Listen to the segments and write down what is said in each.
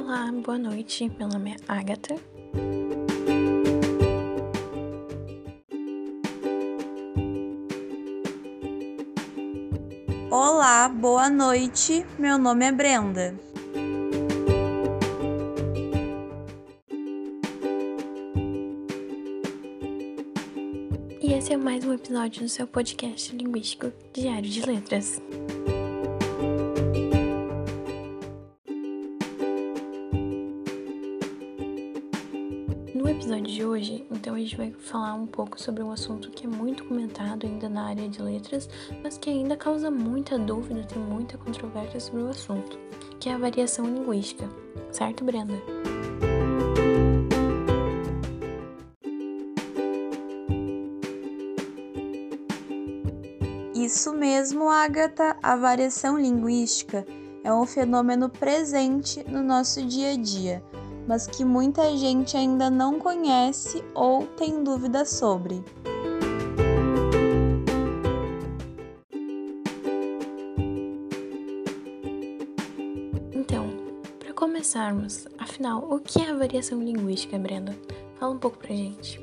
Olá, boa noite. Meu nome é Agatha. Olá, boa noite. Meu nome é Brenda. E esse é mais um episódio do seu podcast linguístico Diário de Letras. De hoje, então a gente vai falar um pouco sobre um assunto que é muito comentado ainda na área de letras, mas que ainda causa muita dúvida, tem muita controvérsia sobre o assunto, que é a variação linguística. Certo, Brenda? Isso mesmo, Agatha, a variação linguística é um fenômeno presente no nosso dia a dia mas que muita gente ainda não conhece ou tem dúvidas sobre. Então, para começarmos, afinal, o que é a variação linguística, Brenda? Fala um pouco pra gente.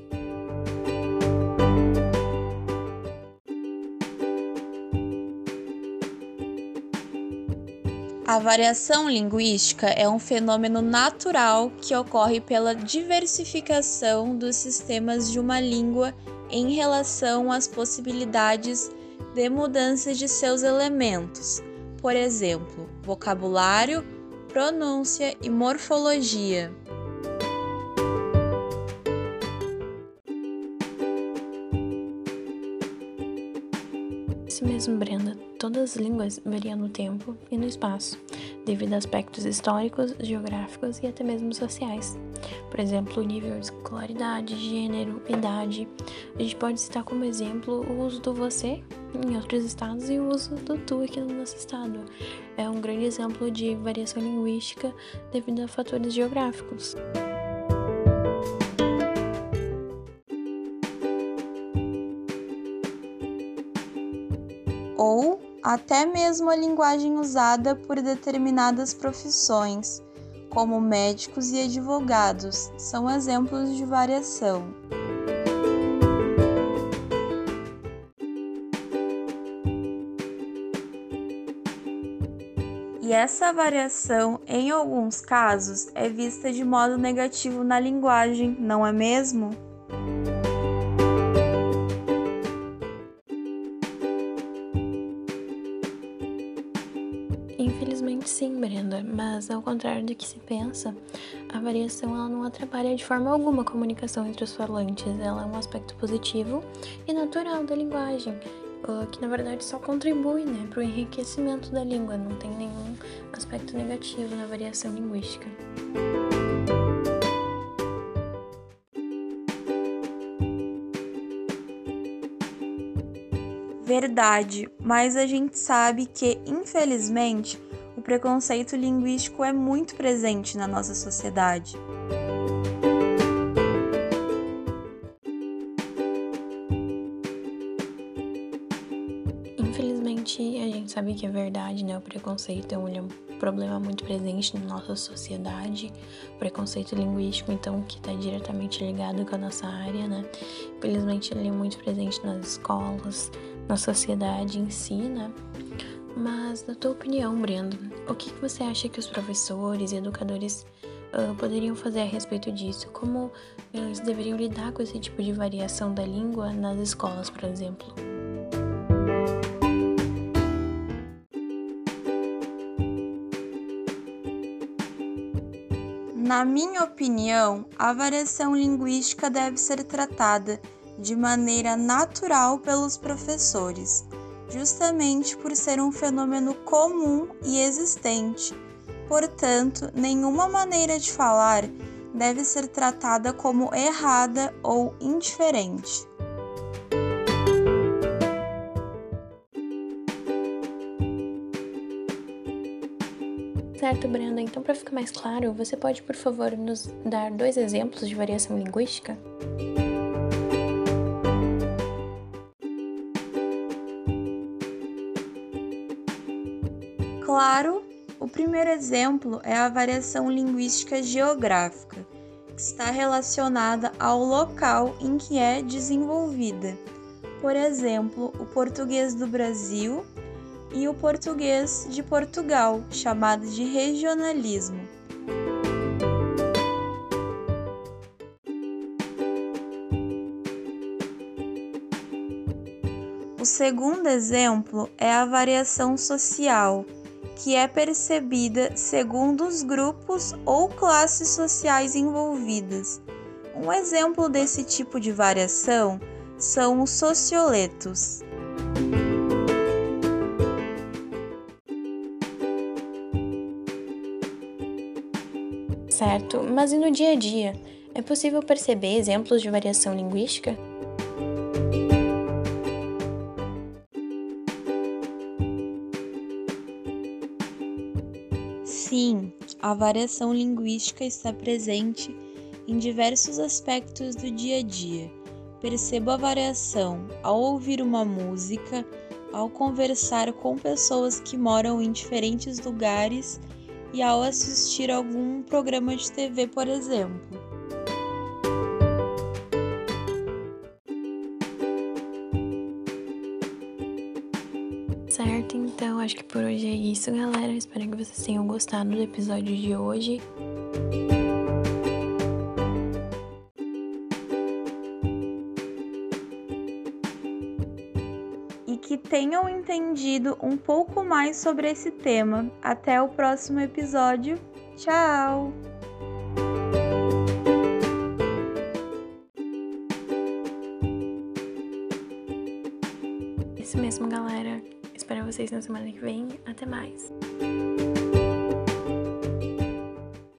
A variação linguística é um fenômeno natural que ocorre pela diversificação dos sistemas de uma língua em relação às possibilidades de mudança de seus elementos, por exemplo, vocabulário, pronúncia e morfologia. Isso mesmo, Brenda. Todas as línguas variam no tempo e no espaço, devido a aspectos históricos, geográficos e até mesmo sociais. Por exemplo, o nível de escolaridade, gênero, idade. A gente pode citar como exemplo o uso do você em outros estados e o uso do tu aqui no nosso estado. É um grande exemplo de variação linguística devido a fatores geográficos. Ou até mesmo a linguagem usada por determinadas profissões, como médicos e advogados, são exemplos de variação. E essa variação, em alguns casos, é vista de modo negativo na linguagem, não é mesmo? Sim, Brenda, mas ao contrário do que se pensa, a variação ela não atrapalha de forma alguma a comunicação entre os falantes, ela é um aspecto positivo e natural da linguagem, que na verdade só contribui né, para o enriquecimento da língua, não tem nenhum aspecto negativo na variação linguística. Verdade, mas a gente sabe que, infelizmente, preconceito linguístico é muito presente na nossa sociedade. Infelizmente, a gente sabe que é verdade, né? O preconceito é um problema muito presente na nossa sociedade, preconceito linguístico, então, que está diretamente ligado com a nossa área, né? Infelizmente, ele é muito presente nas escolas, na sociedade em si, né? Mas, na tua opinião, Brendo, o que, que você acha que os professores e educadores uh, poderiam fazer a respeito disso? Como eles deveriam lidar com esse tipo de variação da língua nas escolas, por exemplo? Na minha opinião, a variação linguística deve ser tratada de maneira natural pelos professores, justamente por ser um fenômeno comum e existente. Portanto, nenhuma maneira de falar deve ser tratada como errada ou indiferente. Certo, Brenda. Então, para ficar mais claro, você pode, por favor, nos dar dois exemplos de variação linguística? Claro, O primeiro exemplo é a variação linguística geográfica, que está relacionada ao local em que é desenvolvida. Por exemplo, o português do Brasil e o português de Portugal, chamado de regionalismo. O segundo exemplo é a variação social, que é percebida segundo os grupos ou classes sociais envolvidas. Um exemplo desse tipo de variação são os socioletos. Certo, mas e no dia a dia? É possível perceber exemplos de variação linguística? Sim, a variação linguística está presente em diversos aspectos do dia a dia. Percebo a variação ao ouvir uma música, ao conversar com pessoas que moram em diferentes lugares e ao assistir algum programa de TV, por exemplo. Certo, então acho que por hoje é isso, galera. Espero que vocês tenham gostado do episódio de hoje. que tenham entendido um pouco mais sobre esse tema. Até o próximo episódio. Tchau! Isso mesmo, galera. Espero vocês na semana que vem. Até mais!